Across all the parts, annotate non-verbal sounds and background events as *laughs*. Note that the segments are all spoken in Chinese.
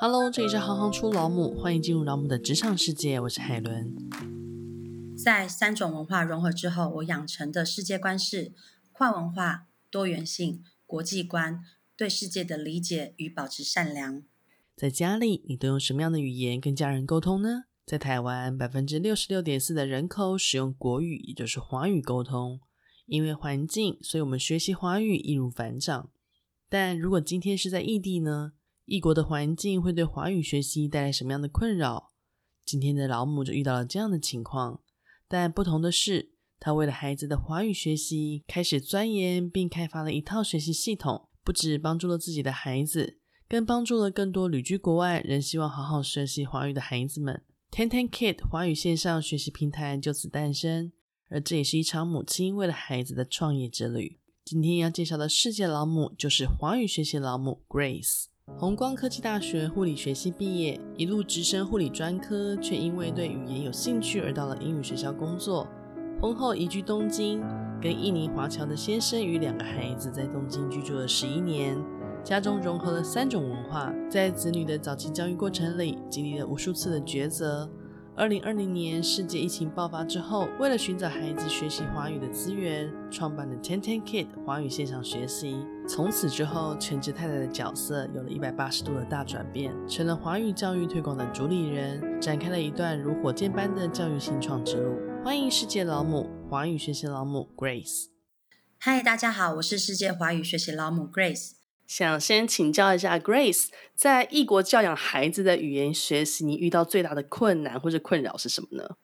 Hello，这里是行行出老母，欢迎进入老母的职场世界，我是海伦。在三种文化融合之后，我养成的世界观是跨文化、多元性、国际观，对世界的理解与保持善良。在家里，你都用什么样的语言跟家人沟通呢？在台湾，百分之六十六点四的人口使用国语，也就是华语沟通。因为环境，所以我们学习华语易如反掌。但如果今天是在异地呢？异国的环境会对华语学习带来什么样的困扰？今天的老母就遇到了这样的情况，但不同的是，她为了孩子的华语学习，开始钻研并开发了一套学习系统，不止帮助了自己的孩子，更帮助了更多旅居国外仍希望好好学习华语的孩子们。Ten Ten Kid 华语线上学习平台就此诞生，而这也是一场母亲为了孩子的创业之旅。今天要介绍的世界老母就是华语学习老母 Grace。弘光科技大学护理学系毕业，一路直升护理专科，却因为对语言有兴趣而到了英语学校工作。婚后移居东京，跟印尼华侨的先生与两个孩子在东京居住了十一年。家中融合了三种文化，在子女的早期教育过程里，经历了无数次的抉择。二零二零年世界疫情爆发之后，为了寻找孩子学习华语的资源，创办了 Ten Ten Kid 华语线上学习。从此之后，全职太太的角色有了一百八十度的大转变，成了华语教育推广的主理人，展开了一段如火箭般的教育新创之路。欢迎世界老母，华语学习老母 Grace。嗨，大家好，我是世界华语学习老母 Grace。想先请教一下 Grace，在异国教养孩子的语言学习，你遇到最大的困难或者困扰是什么呢？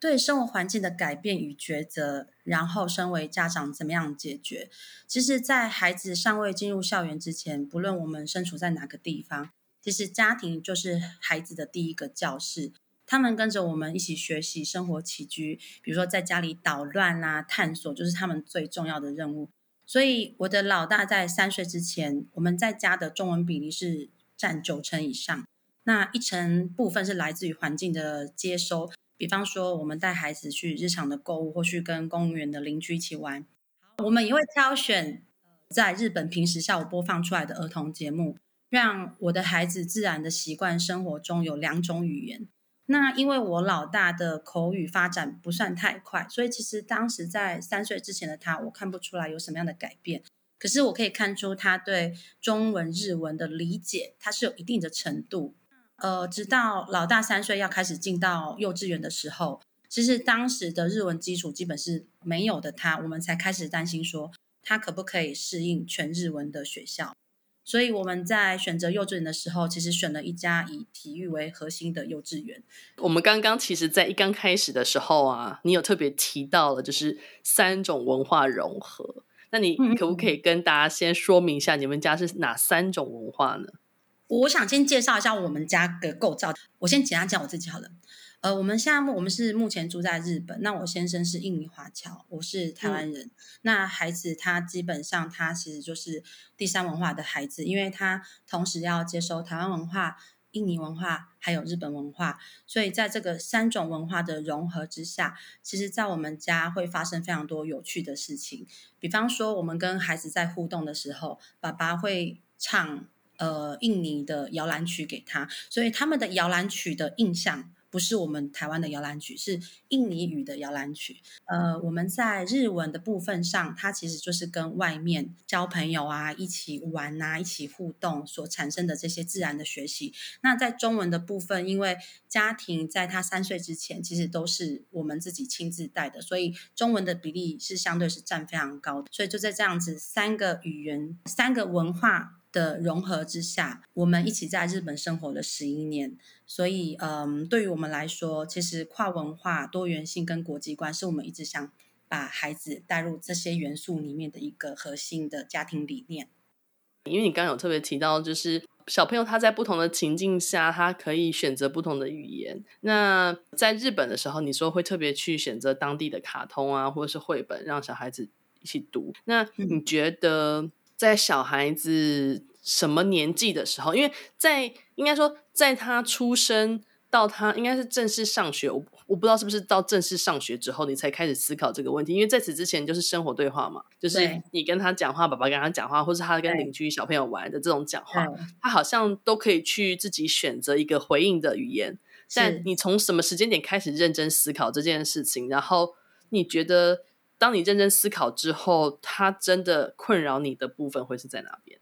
对生活环境的改变与抉择，然后身为家长怎么样解决？其实，在孩子尚未进入校园之前，不论我们身处在哪个地方，其实家庭就是孩子的第一个教室。他们跟着我们一起学习生活起居，比如说在家里捣乱啊、探索，就是他们最重要的任务。所以，我的老大在三岁之前，我们在家的中文比例是占九成以上。那一成部分是来自于环境的接收，比方说我们带孩子去日常的购物，或去跟公园的邻居一起玩。我们也会挑选在日本平时下午播放出来的儿童节目，让我的孩子自然的习惯生活中有两种语言。那因为我老大的口语发展不算太快，所以其实当时在三岁之前的他，我看不出来有什么样的改变。可是我可以看出他对中文、日文的理解，他是有一定的程度。呃，直到老大三岁要开始进到幼稚园的时候，其实当时的日文基础基本是没有的他，他我们才开始担心说他可不可以适应全日文的学校。所以我们在选择幼稚园的时候，其实选了一家以体育为核心的幼稚园。我们刚刚其实，在一刚开始的时候啊，你有特别提到了，就是三种文化融合。那你可不可以跟大家先说明一下，你们家是哪三种文化呢？我想先介绍一下我们家的构造。我先简单讲我自己好了。呃，我们现在我们是目前住在日本。那我先生是印尼华侨，我是台湾人。嗯。那孩子他基本上他其实就是第三文化的孩子，因为他同时要接收台湾文化、印尼文化还有日本文化，所以在这个三种文化的融合之下，其实，在我们家会发生非常多有趣的事情。比方说，我们跟孩子在互动的时候，爸爸会唱呃印尼的摇篮曲给他，所以他们的摇篮曲的印象。不是我们台湾的摇篮曲，是印尼语的摇篮曲。呃，我们在日文的部分上，它其实就是跟外面交朋友啊、一起玩啊、一起互动所产生的这些自然的学习。那在中文的部分，因为家庭在他三岁之前，其实都是我们自己亲自带的，所以中文的比例是相对是占非常高的。所以就在这样子三个语言、三个文化的融合之下，我们一起在日本生活了十一年。所以，嗯，对于我们来说，其实跨文化、多元性跟国际观是我们一直想把孩子带入这些元素里面的一个核心的家庭理念。因为你刚刚有特别提到，就是小朋友他在不同的情境下，他可以选择不同的语言。那在日本的时候，你说会特别去选择当地的卡通啊，或者是绘本，让小孩子一起读。那你觉得在小孩子什么年纪的时候，因为在应该说，在他出生到他应该是正式上学，我我不知道是不是到正式上学之后，你才开始思考这个问题，因为在此之前就是生活对话嘛，就是你跟他讲话，爸爸跟他讲话，或是他跟邻居小朋友玩的这种讲话，他好像都可以去自己选择一个回应的语言。但你从什么时间点开始认真思考这件事情？然后你觉得，当你认真思考之后，他真的困扰你的部分会是在哪边？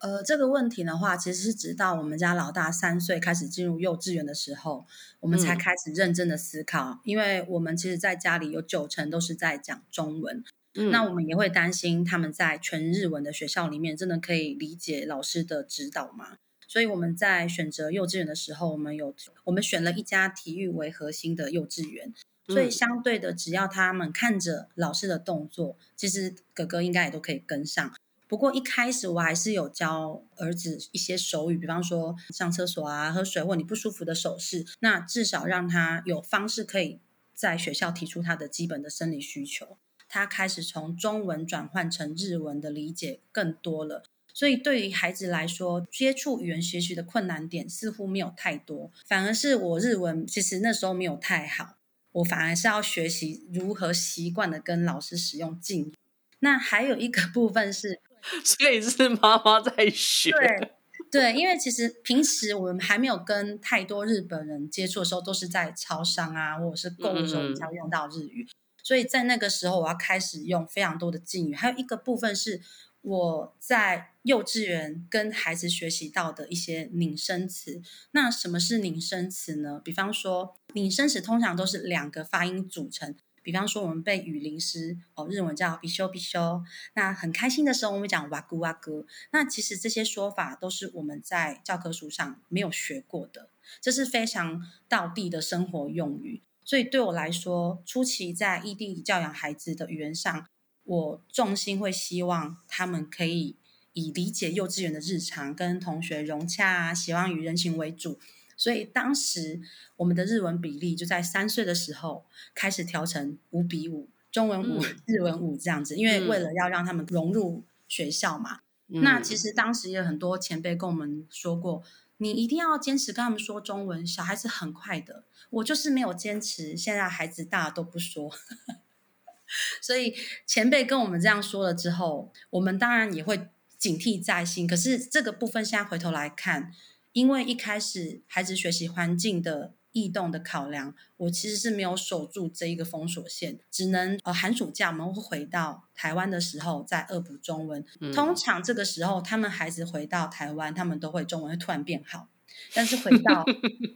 呃，这个问题的话，其实是直到我们家老大三岁开始进入幼稚园的时候，我们才开始认真的思考。嗯、因为我们其实在家里有九成都是在讲中文，嗯、那我们也会担心他们在全日文的学校里面真的可以理解老师的指导吗？所以我们在选择幼稚园的时候，我们有我们选了一家体育为核心的幼稚园，所以相对的，只要他们看着老师的动作，其实哥哥应该也都可以跟上。不过一开始我还是有教儿子一些手语，比方说上厕所啊、喝水或你不舒服的手势，那至少让他有方式可以在学校提出他的基本的生理需求。他开始从中文转换成日文的理解更多了，所以对于孩子来说，接触语言学习的困难点似乎没有太多，反而是我日文其实那时候没有太好，我反而是要学习如何习惯的跟老师使用敬语。那还有一个部分是。*laughs* 所以是妈妈在学。对对，因为其实平时我们还没有跟太多日本人接触的时候，都是在超商啊，或者是购物的时候才会用到日语。嗯、所以在那个时候，我要开始用非常多的敬语。还有一个部分是我在幼稚园跟孩子学习到的一些拟声词。那什么是拟声词呢？比方说，拟声词通常都是两个发音组成。比方说，我们背语临诗哦，日文叫比修比修。那很开心的时候，我们讲哇咕哇咕。那其实这些说法都是我们在教科书上没有学过的，这是非常道地的生活用语。所以对我来说，初期在异地教养孩子的语言上，我重心会希望他们可以以理解幼稚园的日常，跟同学融洽啊，希望与人情为主。所以当时我们的日文比例就在三岁的时候开始调成五比五，中文五、嗯、日文五这样子，因为为了要让他们融入学校嘛。嗯、那其实当时也有很多前辈跟我们说过，你一定要坚持跟他们说中文，小孩子很快的。我就是没有坚持，现在孩子大都不说，所以前辈跟我们这样说了之后，我们当然也会警惕在心。可是这个部分现在回头来看。因为一开始孩子学习环境的异动的考量，我其实是没有守住这一个封锁线，只能呃寒暑假我们会回到台湾的时候再恶补中文。嗯、通常这个时候，他们孩子回到台湾，他们都会中文会突然变好，但是回到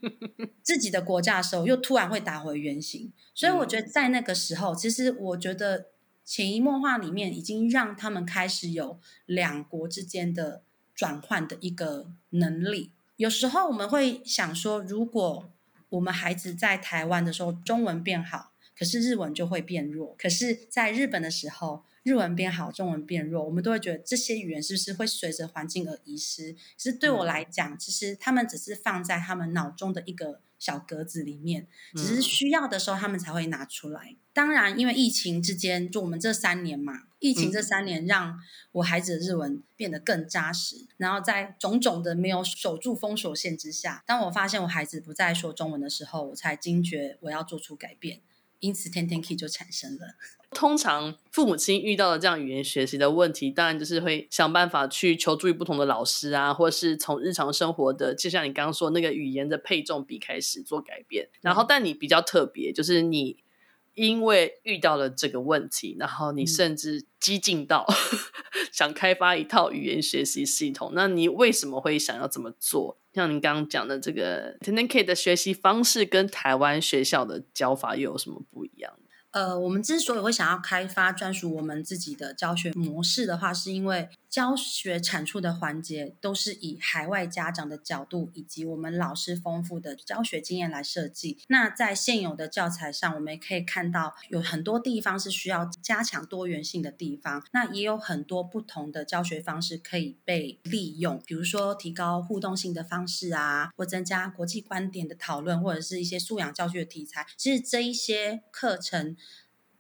*laughs* 自己的国家的时候，又突然会打回原形。所以我觉得在那个时候，其实我觉得潜移默化里面已经让他们开始有两国之间的转换的一个能力。有时候我们会想说，如果我们孩子在台湾的时候中文变好，可是日文就会变弱；可是在日本的时候，日文变好，中文变弱，我们都会觉得这些语言是不是会随着环境而遗失？其实对我来讲，其实他们只是放在他们脑中的一个小格子里面，只是需要的时候他们才会拿出来。当然，因为疫情之间，就我们这三年嘛。疫情这三年让我孩子的日文变得更扎实，然后在种种的没有守住封锁线之下，当我发现我孩子不再说中文的时候，我才惊觉我要做出改变，因此天天 key 就产生了。通常父母亲遇到了这样语言学习的问题，当然就是会想办法去求助于不同的老师啊，或是从日常生活的，就像你刚刚说那个语言的配重比开始做改变。然后，但你比较特别，就是你。因为遇到了这个问题，然后你甚至激进到、嗯、想开发一套语言学习系统。那你为什么会想要这么做？像您刚刚讲的这个 TendenK 的学习方式，跟台湾学校的教法又有什么不一样？呃，我们之所以会想要开发专属我们自己的教学模式的话，是因为教学产出的环节都是以海外家长的角度以及我们老师丰富的教学经验来设计。那在现有的教材上，我们也可以看到有很多地方是需要加强多元性的地方。那也有很多不同的教学方式可以被利用，比如说提高互动性的方式啊，或增加国际观点的讨论，或者是一些素养教学的题材。其实这一些课程。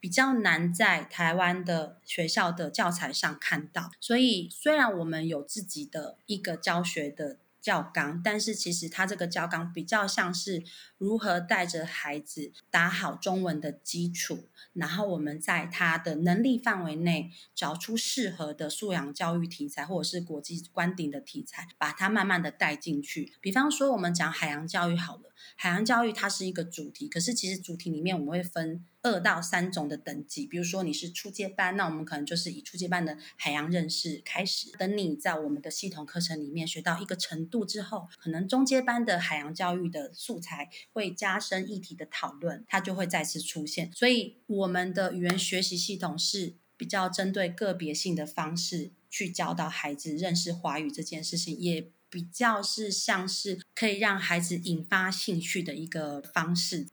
比较难在台湾的学校的教材上看到，所以虽然我们有自己的一个教学的教纲，但是其实它这个教纲比较像是如何带着孩子打好中文的基础，然后我们在他的能力范围内找出适合的素养教育题材，或者是国际观点的题材，把它慢慢的带进去。比方说，我们讲海洋教育好了。海洋教育它是一个主题，可是其实主题里面我们会分二到三种的等级。比如说你是初阶班，那我们可能就是以初阶班的海洋认识开始。等你在我们的系统课程里面学到一个程度之后，可能中阶班的海洋教育的素材会加深议题的讨论，它就会再次出现。所以我们的语言学习系统是比较针对个别性的方式去教导孩子认识华语这件事情，也。比较是像是可以让孩子引发兴趣的一个方式。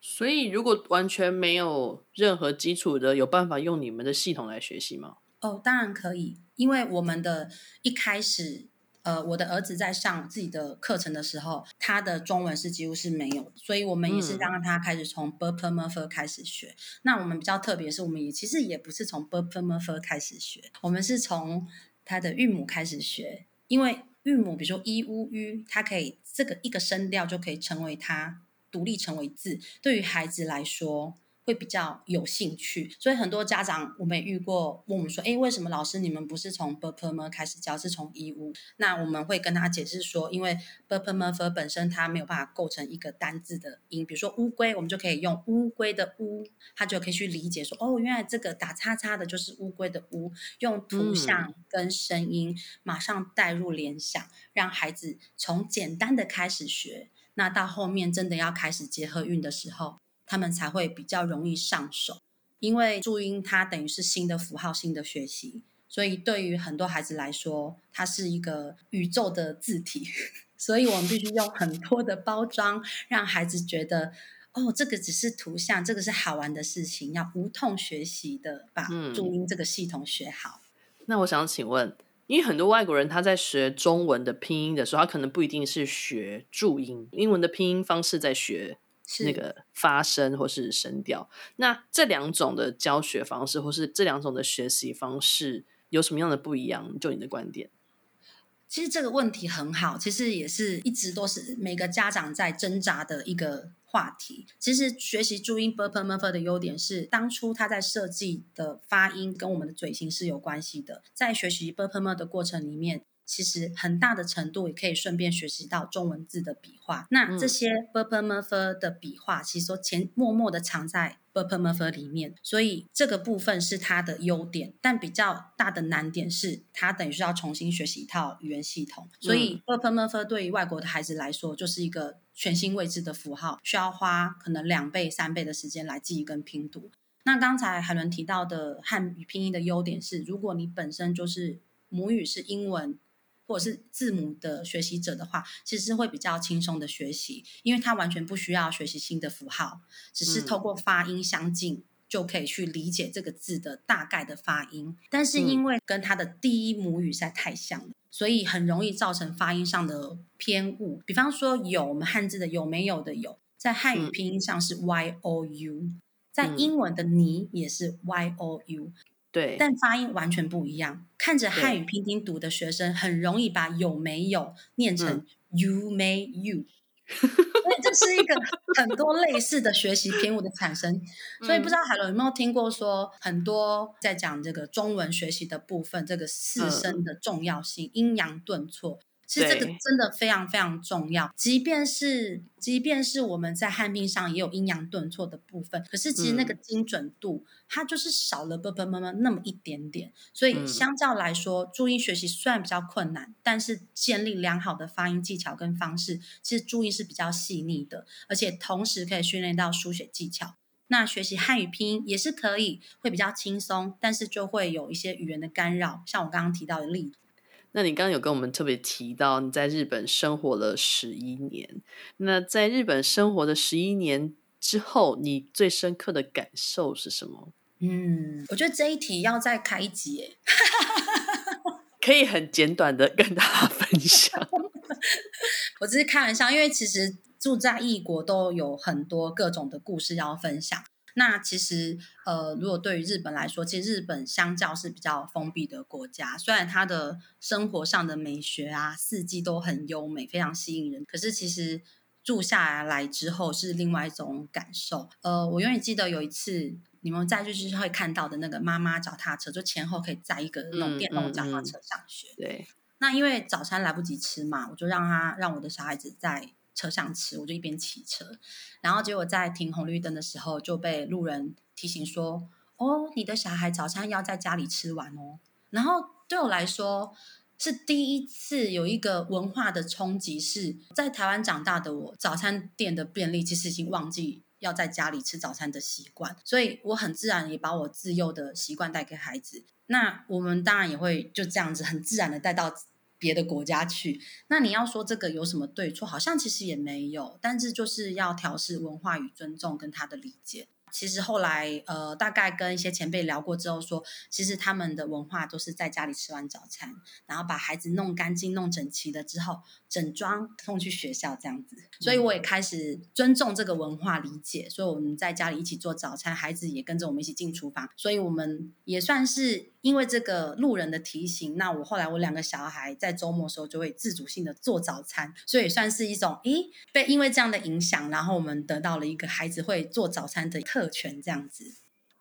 所以，如果完全没有任何基础的，有办法用你们的系统来学习吗？哦，当然可以，因为我们的一开始，呃，我的儿子在上自己的课程的时候，他的中文是几乎是没有，所以我们也是让他开始从 b u r p e r m u f f e r 开始学。那我们比较特别是，我们也其实也不是从 b u r p e r m u f f e r 开始学，我们是从他的韵母开始学，因为韵母，比如说 i、u、ü，它可以这个一个声调就可以成为它独立成为字。对于孩子来说，会比较有兴趣。所以很多家长我们也遇过，问我们说：“哎，为什么老师你们不是从 b u r p e r m e r 开始教，是从 E 五？”那我们会跟他解释说，因为 b u r p e r m e r 本身它没有办法构成一个单字的音，比如说乌龟，我们就可以用乌龟的乌，他就可以去理解说：“哦，原来这个打叉叉的就是乌龟的乌。”用图像跟声音马上带入联想，让孩子从简单的开始学。那到后面真的要开始结合运的时候，他们才会比较容易上手，因为注音它等于是新的符号、新的学习，所以对于很多孩子来说，它是一个宇宙的字体，*laughs* 所以我们必须用很多的包装，让孩子觉得哦，这个只是图像，这个是好玩的事情，要无痛学习的把注音这个系统学好。嗯。那我想请问，因为很多外国人他在学中文的拼音的时候，他可能不一定是学注音，英文的拼音方式在学。那个发声或是声调，那这两种的教学方式或是这两种的学习方式有什么样的不一样？就你的观点，其实这个问题很好，其实也是一直都是每个家长在挣扎的一个话题。其实学习注音 bpmf 的优点是，当初他在设计的发音跟我们的嘴型是有关系的，在学习 bpmf 的过程里面。其实很大的程度也可以顺便学习到中文字的笔画。那这些 b u r p m e r 的笔画，其实说潜默默的藏在 b u r p m e r 里面，所以这个部分是它的优点。但比较大的难点是，它等于是要重新学习一套语言系统。所以 b u r p m e r 对于外国的孩子来说，就是一个全新未知的符号，需要花可能两倍、三倍的时间来记忆跟拼读。那刚才海伦提到的汉语拼音的优点是，如果你本身就是母语是英文。或者是字母的学习者的话，其实是会比较轻松的学习，因为他完全不需要学习新的符号，只是透过发音相近，嗯、就可以去理解这个字的大概的发音。但是因为跟他的第一母语实在太像了，嗯、所以很容易造成发音上的偏误。比方说有我们汉字的有没有的有，在汉语拼音上是 y o u，、嗯、在英文的你也是 y o u。对，但发音完全不一样。看着汉语拼音读的学生，很容易把有没有念成 you may you，所以这是一个很多类似的学习偏误的产生。所以不知道海伦有没有听过说，很多在讲这个中文学习的部分，这个四声的重要性，阴阳顿挫。是这个真的非常非常重要，即便是即便是我们在汉拼上也有阴阳顿挫的部分，可是其实那个精准度它就是少了啵啵啵啵那么一点点，所以相较来说，注音学习虽然比较困难，但是建立良好的发音技巧跟方式，其实注音是比较细腻的，而且同时可以训练到书写技巧。那学习汉语拼音也是可以，会比较轻松，但是就会有一些语言的干扰，像我刚刚提到的例子。那你刚刚有跟我们特别提到你在日本生活了十一年，那在日本生活的十一年之后，你最深刻的感受是什么？嗯，我觉得这一题要再开一集，*laughs* 可以很简短的跟大家分享。*laughs* 我只是开玩笑，因为其实住在异国都有很多各种的故事要分享。那其实呃，如果对于日本来说，其实日本相较是比较封闭的国家，虽然它的生活上的美学啊，四季都很优美，非常吸引人，可是其实住下来之后是另外一种感受。呃，我永远记得有一次。你们在就是会看到的那个妈妈脚踏车，就前后可以载一个那种电动脚踏车上学。嗯嗯嗯、对，那因为早餐来不及吃嘛，我就让他让我的小孩子在车上吃，我就一边骑车。然后结果在停红绿灯的时候，就被路人提醒说：“哦，你的小孩早餐要在家里吃完哦。”然后对我来说是第一次有一个文化的冲击，是在台湾长大的我，早餐店的便利其实已经忘记。要在家里吃早餐的习惯，所以我很自然也把我自幼的习惯带给孩子。那我们当然也会就这样子很自然的带到别的国家去。那你要说这个有什么对错？好像其实也没有，但是就是要调试文化与尊重跟他的理解。其实后来，呃，大概跟一些前辈聊过之后说，其实他们的文化都是在家里吃完早餐，然后把孩子弄干净、弄整齐了之后，整装送去学校这样子。所以我也开始尊重这个文化理解，所以我们在家里一起做早餐，孩子也跟着我们一起进厨房，所以我们也算是因为这个路人的提醒，那我后来我两个小孩在周末的时候就会自主性的做早餐，所以也算是一种，诶，被因为这样的影响，然后我们得到了一个孩子会做早餐的课。特权这样子，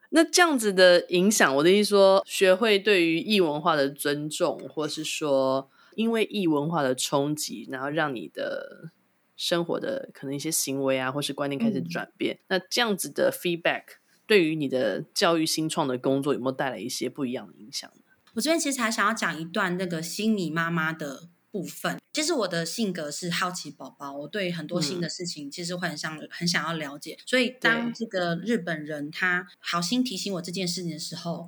那这样子的影响，我的意思说，学会对于异文化的尊重，或是说，因为异文化的冲击，然后让你的生活的可能一些行为啊，或是观念开始转变。嗯、那这样子的 feedback，对于你的教育新创的工作，有没有带来一些不一样的影响呢？我这边其实还想要讲一段那个心理妈妈的。部分，其实我的性格是好奇宝宝，我对很多新的事情其实会很想很想要了解，所以当这个日本人他好心提醒我这件事情的时候。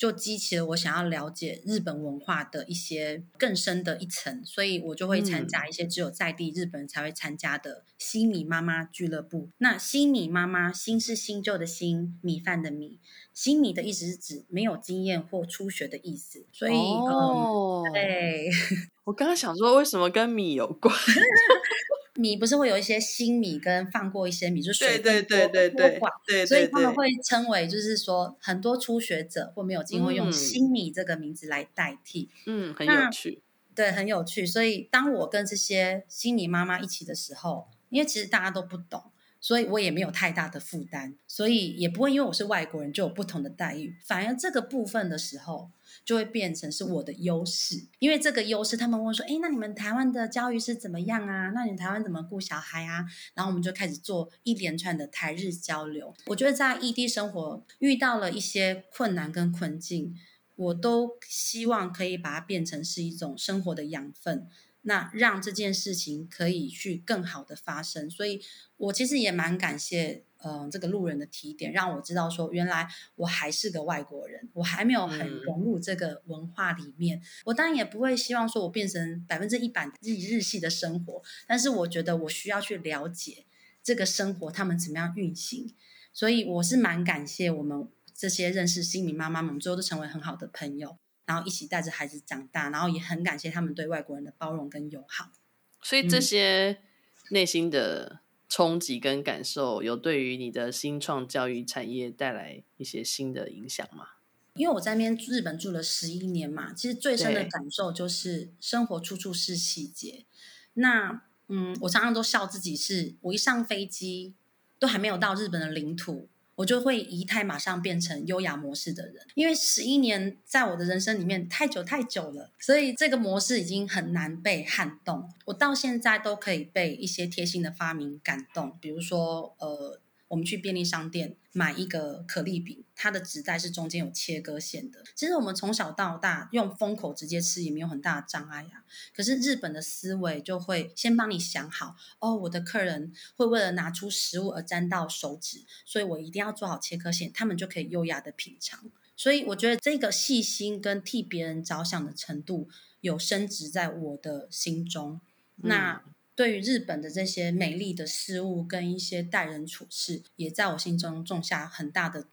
就激起了我想要了解日本文化的一些更深的一层，所以我就会参加一些只有在地日本人才会参加的新米妈妈俱乐部。那新米妈妈，新是新旧的新，米饭的米，新米的意思是指没有经验或初学的意思。所以，哦，嗯、对，*laughs* 我刚刚想说，为什么跟米有关？*laughs* 米不是会有一些新米跟放过一些米，就水分对对对对对，对，所以他们会称为就是说很多初学者或没有经过用新米这个名字来代替，嗯，很有趣，对，很有趣。所以当我跟这些新米妈妈一起的时候，因为其实大家都不懂。所以我也没有太大的负担，所以也不会因为我是外国人就有不同的待遇。反而这个部分的时候，就会变成是我的优势。因为这个优势，他们问说：“哎，那你们台湾的教育是怎么样啊？那你们台湾怎么顾小孩啊？”然后我们就开始做一连串的台日交流。我觉得在异地生活遇到了一些困难跟困境，我都希望可以把它变成是一种生活的养分。那让这件事情可以去更好的发生，所以我其实也蛮感谢，嗯、呃，这个路人的提点，让我知道说，原来我还是个外国人，我还没有很融入这个文化里面。嗯、我当然也不会希望说我变成百分之一百日日系的生活，但是我觉得我需要去了解这个生活他们怎么样运行，所以我是蛮感谢我们这些认识新民妈妈们，我们最后都成为很好的朋友。然后一起带着孩子长大，然后也很感谢他们对外国人的包容跟友好。所以这些内心的冲击跟感受，有对于你的新创教育产业带来一些新的影响吗？因为我在那边日本住了十一年嘛，其实最深的感受就是生活处处是细节。那嗯，我常常都笑自己是，我一上飞机都还没有到日本的领土。我就会仪态马上变成优雅模式的人，因为十一年在我的人生里面太久太久了，所以这个模式已经很难被撼动。我到现在都可以被一些贴心的发明感动，比如说呃。我们去便利商店买一个可丽饼，它的纸袋是中间有切割线的。其实我们从小到大用封口直接吃也没有很大的障碍呀。可是日本的思维就会先帮你想好，哦，我的客人会为了拿出食物而沾到手指，所以我一定要做好切割线，他们就可以优雅的品尝。所以我觉得这个细心跟替别人着想的程度有升值在我的心中。那。对于日本的这些美丽的事物跟一些待人处事，也在我心中种下很大的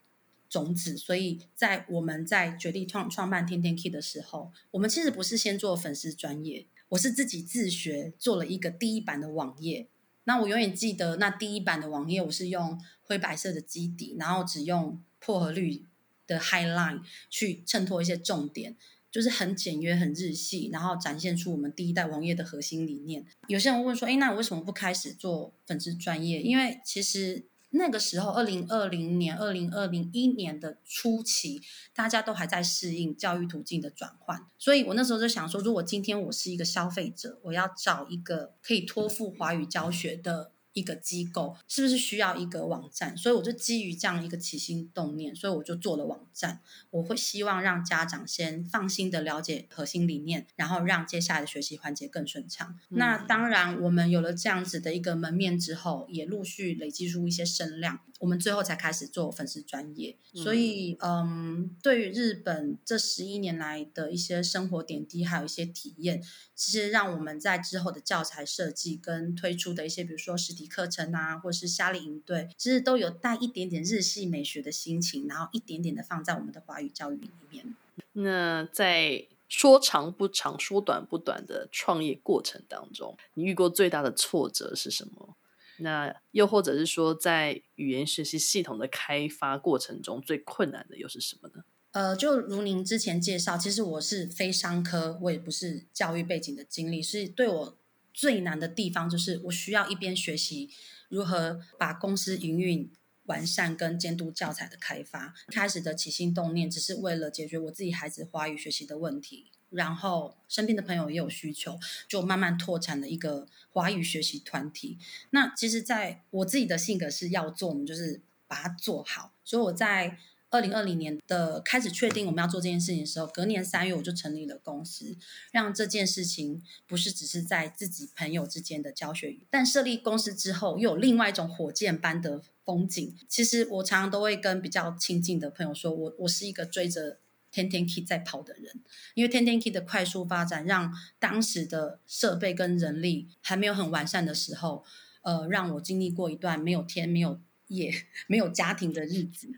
种子。所以在我们在决定创创办天天 Key 的时候，我们其实不是先做粉丝专业，我是自己自学做了一个第一版的网页。那我永远记得那第一版的网页，我是用灰白色的基底，然后只用薄荷绿的 highline 去衬托一些重点。就是很简约、很日系，然后展现出我们第一代网页的核心理念。有些人问说：“诶，那我为什么不开始做粉丝专业？”因为其实那个时候，二零二零年、二零二零一年的初期，大家都还在适应教育途径的转换。所以我那时候就想说，如果今天我是一个消费者，我要找一个可以托付华语教学的。一个机构是不是需要一个网站？所以我就基于这样一个起心动念，所以我就做了网站。我会希望让家长先放心的了解核心理念，然后让接下来的学习环节更顺畅。嗯。那当然，我们有了这样子的一个门面之后，也陆续累积出一些声量。我们最后才开始做粉丝专业，所以嗯，对于日本这十一年来的一些生活点滴，还有一些体验，其实让我们在之后的教材设计跟推出的一些，比如说实体课程啊，或是夏令营队，其实都有带一点点日系美学的心情，然后一点点的放在我们的华语教育里面。那在说长不长，说短不短的创业过程当中，你遇过最大的挫折是什么？那又或者是说，在语言学习系统的开发过程中，最困难的又是什么呢？呃，就如您之前介绍，其实我是非商科，我也不是教育背景的经历，是对我最难的地方，就是我需要一边学习如何把公司营运完善跟监督教材的开发。开始的起心动念，只是为了解决我自己孩子华语学习的问题。然后身边的朋友也有需求，就慢慢拓展了一个华语学习团体。那其实，在我自己的性格是要做，我们就是把它做好。所以我在二零二零年的开始确定我们要做这件事情的时候，隔年三月我就成立了公司，让这件事情不是只是在自己朋友之间的教学。但设立公司之后，又有另外一种火箭般的风景。其实我常常都会跟比较亲近的朋友说，我我是一个追着。天天 Kid 在跑的人，因为天天 Kid 的快速发展，让当时的设备跟人力还没有很完善的时候，呃，让我经历过一段没有天、没有夜、*laughs* 没有家庭的日子。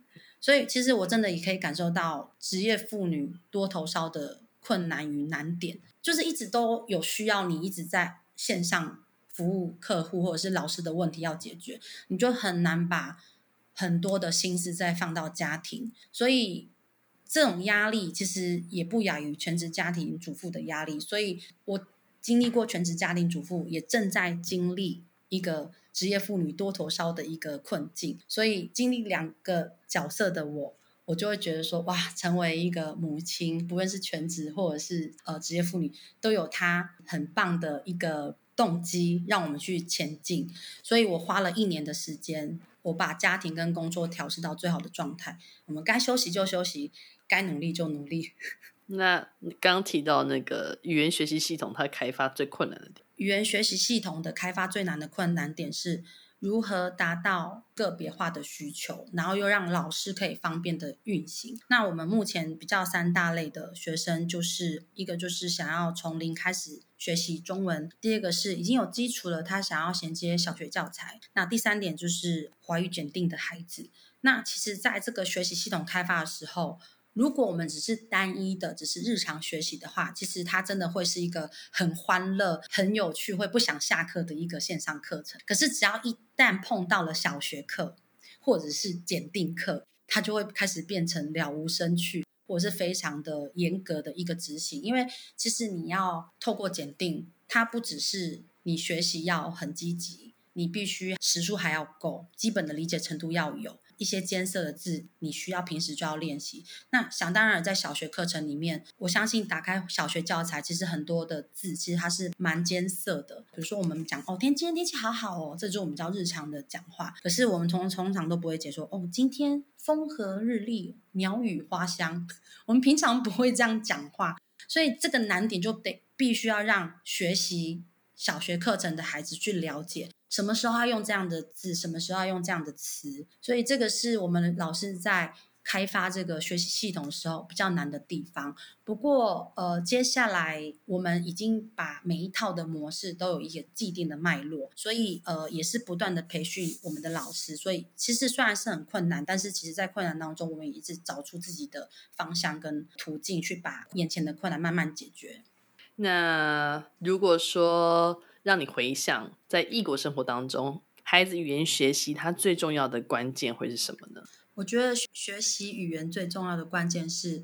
所以，其实我真的也可以感受到职业妇女多头烧的困难与难点，就是一直都有需要你一直在线上服务客户或者是老师的问题要解决，你就很难把很多的心思再放到家庭，所以。这种压力其实也不亚于全职家庭主妇的压力，所以我经历过全职家庭主妇，也正在经历一个职业妇女多头烧的一个困境。所以经历两个角色的我，我就会觉得说，哇，成为一个母亲，不论是全职或者是呃职业妇女，都有她很棒的一个动机，让我们去前进。所以我花了一年的时间，我把家庭跟工作调试到最好的状态。我们该休息就休息。该努力就努力。*laughs* 那你刚刚提到那个语言学习系统，它开发最困难的点？语言学习系统的开发最难的困难点是如何达到个别化的需求，然后又让老师可以方便的运行。那我们目前比较三大类的学生，就是一个就是想要从零开始学习中文，第二个是已经有基础了，他想要衔接小学教材，那第三点就是华语检定的孩子。那其实在这个学习系统开发的时候，如果我们只是单一的，只是日常学习的话，其实它真的会是一个很欢乐、很有趣、会不想下课的一个线上课程。可是，只要一旦碰到了小学课或者是检定课，它就会开始变成了无生趣，或者是非常的严格的一个执行。因为其实你要透过检定，它不只是你学习要很积极，你必须时数还要够，基本的理解程度要有。一些艰涩的字，你需要平时就要练习。那想当然，在小学课程里面，我相信打开小学教材，其实很多的字其实它是蛮艰涩的。比如说我们讲哦，天今天天气好好哦，这就是我们叫日常的讲话。可是我们通通常都不会解说哦，今天风和日丽，鸟语花香。我们平常不会这样讲话，所以这个难点就得必须要让学习小学课程的孩子去了解。什么时候要用这样的字，什么时候要用这样的词，所以这个是我们老师在开发这个学习系统的时候比较难的地方。不过，呃，接下来我们已经把每一套的模式都有一个既定的脉络，所以呃，也是不断的培训我们的老师。所以其实虽然是很困难，但是其实在困难当中，我们也一直找出自己的方向跟途径，去把眼前的困难慢慢解决。那如果说让你回想在异国生活当中，孩子语言学习它最重要的关键会是什么呢？我觉得学习语言最重要的关键是，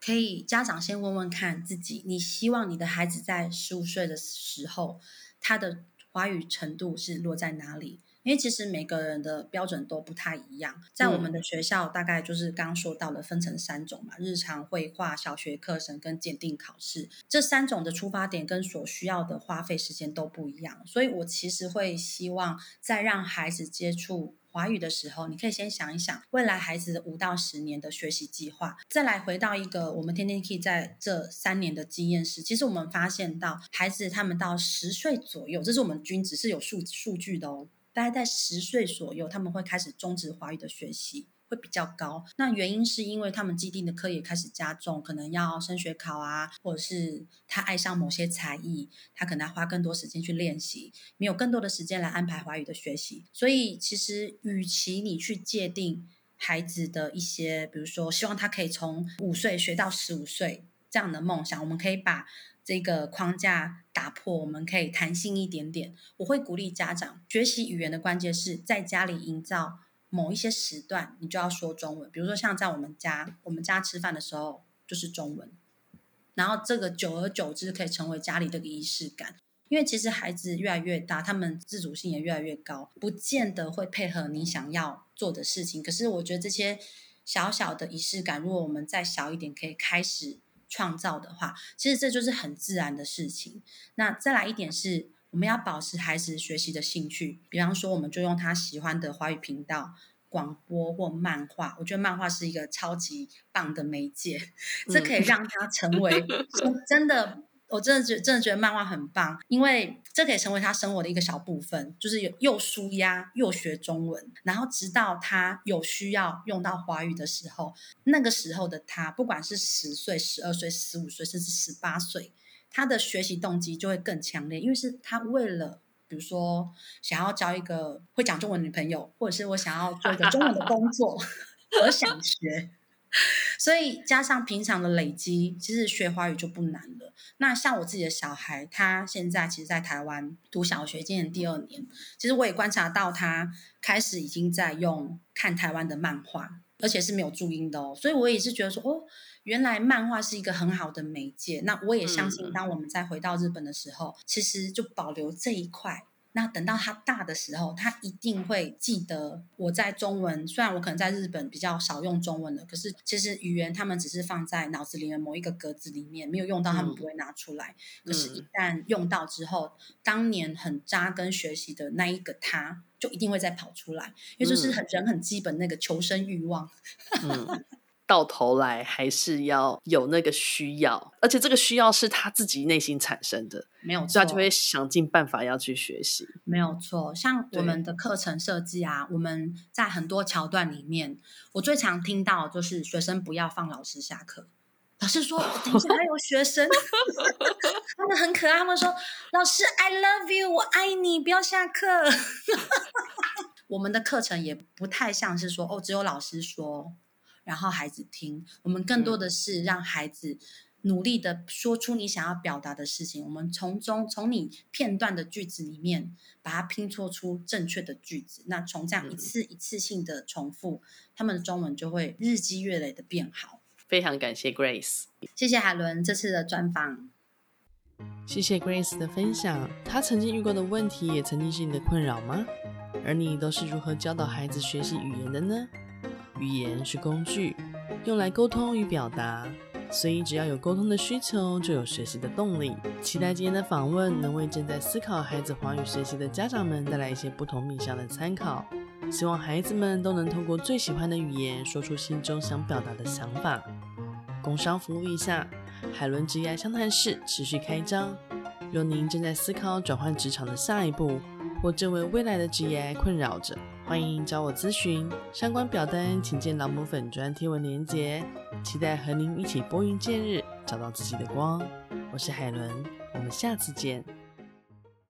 可以家长先问问看自己，你希望你的孩子在十五岁的时候，他的华语程度是落在哪里？因为其实每个人的标准都不太一样，在我们的学校大概就是刚刚说到的分成三种嘛，日常绘画、小学课程跟鉴定考试，这三种的出发点跟所需要的花费时间都不一样，所以我其实会希望在让孩子接触华语的时候，你可以先想一想未来孩子五到十年的学习计划，再来回到一个我们天天 Key 在这三年的经验是，其实我们发现到孩子他们到十岁左右，这是我们均值是有数数据的哦。大概在十岁左右，他们会开始终止华语的学习，会比较高。那原因是因为他们既定的课业开始加重，可能要升学考啊，或者是他爱上某些才艺，他可能要花更多时间去练习，没有更多的时间来安排华语的学习。所以，其实与其你去界定孩子的一些，比如说希望他可以从五岁学到十五岁这样的梦想，我们可以把。这个框架打破，我们可以弹性一点点。我会鼓励家长学习语言的关键是在家里营造某一些时段，你就要说中文。比如说像在我们家，我们家吃饭的时候就是中文，然后这个久而久之可以成为家里的仪式感。因为其实孩子越来越大，他们自主性也越来越高，不见得会配合你想要做的事情。可是我觉得这些小小的仪式感，如果我们再小一点，可以开始。创造的话，其实这就是很自然的事情。那再来一点是，我们要保持孩子学习的兴趣。比方说，我们就用他喜欢的华语频道、广播或漫画。我觉得漫画是一个超级棒的媒介，这可以让他成为 *laughs* 真的。我真的觉真的觉得漫画很棒，因为这可以成为他生活的一个小部分，就是又舒压又学中文，然后直到他有需要用到华语的时候，那个时候的他，不管是十岁、十二岁、十五岁，甚至十八岁，他的学习动机就会更强烈，因为是他为了，比如说想要交一个会讲中文女朋友，或者是我想要做一个中文的工作，*laughs* 而想学。*laughs* 所以加上平常的累积，其实学华语就不难了。那像我自己的小孩，他现在其实，在台湾读小学，今年第二年。其实我也观察到，他开始已经在用看台湾的漫画，而且是没有注音的哦。所以我也是觉得说，哦，原来漫画是一个很好的媒介。那我也相信，当我们再回到日本的时候，其实就保留这一块。那等到他大的时候，他一定会记得我在中文。虽然我可能在日本比较少用中文的，可是其实语言他们只是放在脑子里面某一个格子里面，没有用到，他们不会拿出来。嗯、可是，一旦用到之后，嗯、当年很扎根学习的那一个他，就一定会再跑出来，因为就是很人很基本那个求生欲望。*laughs* 嗯到头来还是要有那个需要，而且这个需要是他自己内心产生的，没有错，所以他就会想尽办法要去学习。没有错，像我们的课程设计啊，我们在很多桥段里面，我最常听到就是学生不要放老师下课。老师说，等一下还有学生，*laughs* 他们很可爱，他们说老师 I love you，我爱你，不要下课。*laughs* 我们的课程也不太像是说哦，只有老师说。然后孩子听，我们更多的是让孩子努力的说出你想要表达的事情。我们从中从你片段的句子里面把它拼凑出正确的句子。那从这样一次一次性的重复，他们的中文就会日积月累的变好。非常感谢 Grace，谢谢海伦这次的专访，谢谢 Grace 的分享。她曾经遇过的问题，也曾经是你的困扰吗？而你都是如何教导孩子学习语言的呢？语言是工具，用来沟通与表达，所以只要有沟通的需求，就有学习的动力。期待今天的访问能为正在思考孩子华语学习的家长们带来一些不同面向的参考。希望孩子们都能透过最喜欢的语言，说出心中想表达的想法。工商服务一下，海伦职业相谈室持续开张。若您正在思考转换职场的下一步，或正为未来的职业困扰着，欢迎找我咨询。相关表单请见朗姆粉砖贴文链接。期待和您一起拨云见日，找到自己的光。我是海伦，我们下次见。